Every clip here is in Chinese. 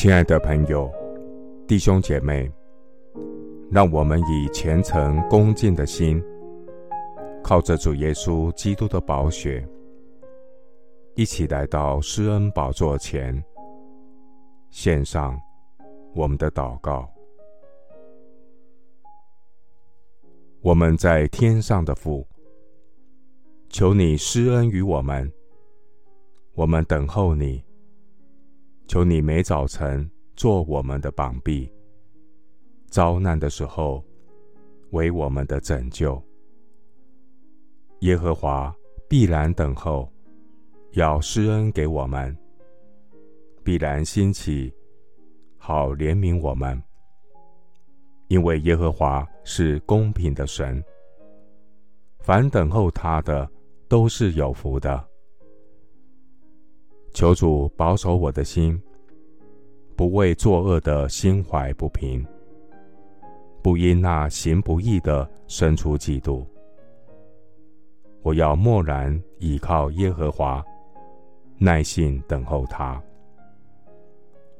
亲爱的朋友、弟兄姐妹，让我们以虔诚恭敬的心，靠着主耶稣基督的宝血，一起来到施恩宝座前，献上我们的祷告。我们在天上的父，求你施恩于我们，我们等候你。求你每早晨做我们的膀臂，遭难的时候为我们的拯救。耶和华必然等候，要施恩给我们，必然兴起，好怜悯我们。因为耶和华是公平的神，凡等候他的都是有福的。求主保守我的心，不为作恶的心怀不平，不因那行不义的生出嫉妒。我要默然倚靠耶和华，耐心等候他。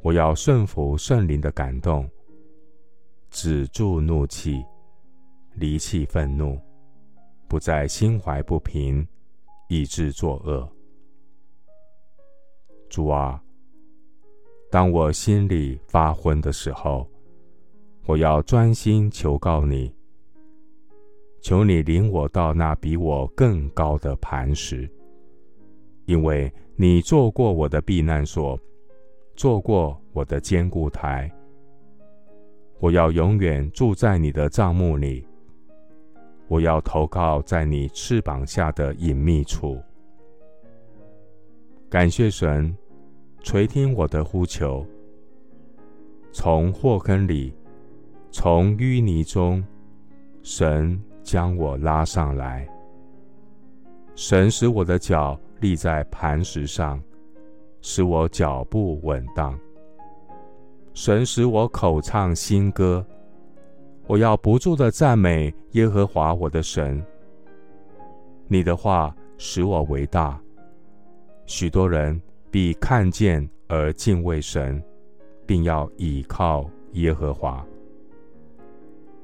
我要顺服圣灵的感动，止住怒气，离弃愤怒，不再心怀不平，以致作恶。主啊，当我心里发昏的时候，我要专心求告你，求你领我到那比我更高的磐石，因为你做过我的避难所，做过我的坚固台。我要永远住在你的帐幕里，我要投靠在你翅膀下的隐秘处。感谢神垂听我的呼求，从祸坑里，从淤泥中，神将我拉上来。神使我的脚立在磐石上，使我脚步稳当。神使我口唱新歌，我要不住的赞美耶和华我的神。你的话使我为大。许多人必看见而敬畏神，并要倚靠耶和华。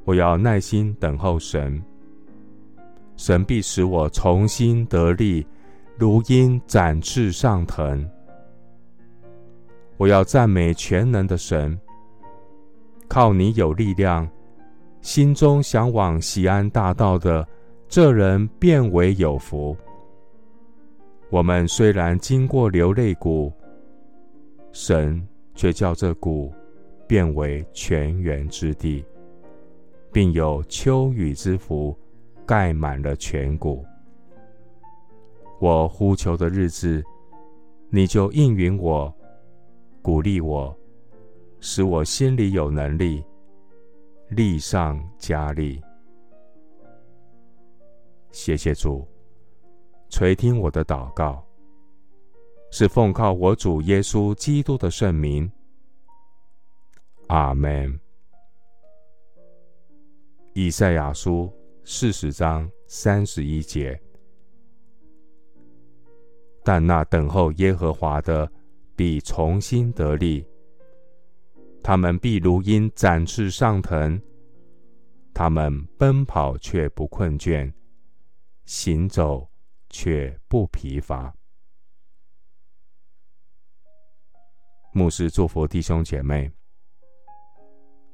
我要耐心等候神，神必使我重新得力，如鹰展翅上腾。我要赞美全能的神，靠你有力量，心中向往喜安大道的这人便为有福。我们虽然经过流泪谷，神却叫这谷变为泉源之地，并有秋雨之福盖满了全谷。我呼求的日子，你就应允我，鼓励我，使我心里有能力，力上加力。谢谢主。垂听我的祷告，是奉靠我主耶稣基督的圣名。阿门。以赛亚书四十章三十一节：但那等候耶和华的，必重新得力；他们必如鹰展翅上腾，他们奔跑却不困倦，行走。却不疲乏。牧师祝福弟兄姐妹，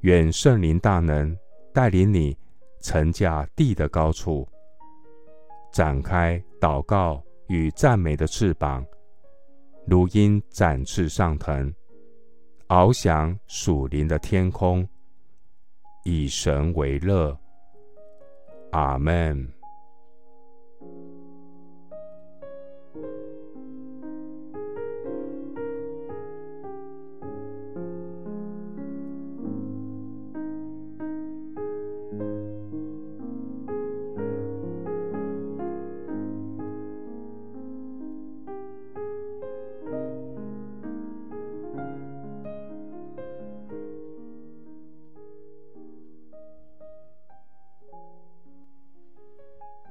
愿圣灵大能带领你乘驾地的高处，展开祷告与赞美的翅膀，如鹰展翅上腾，翱翔属灵的天空，以神为乐。阿门。thank you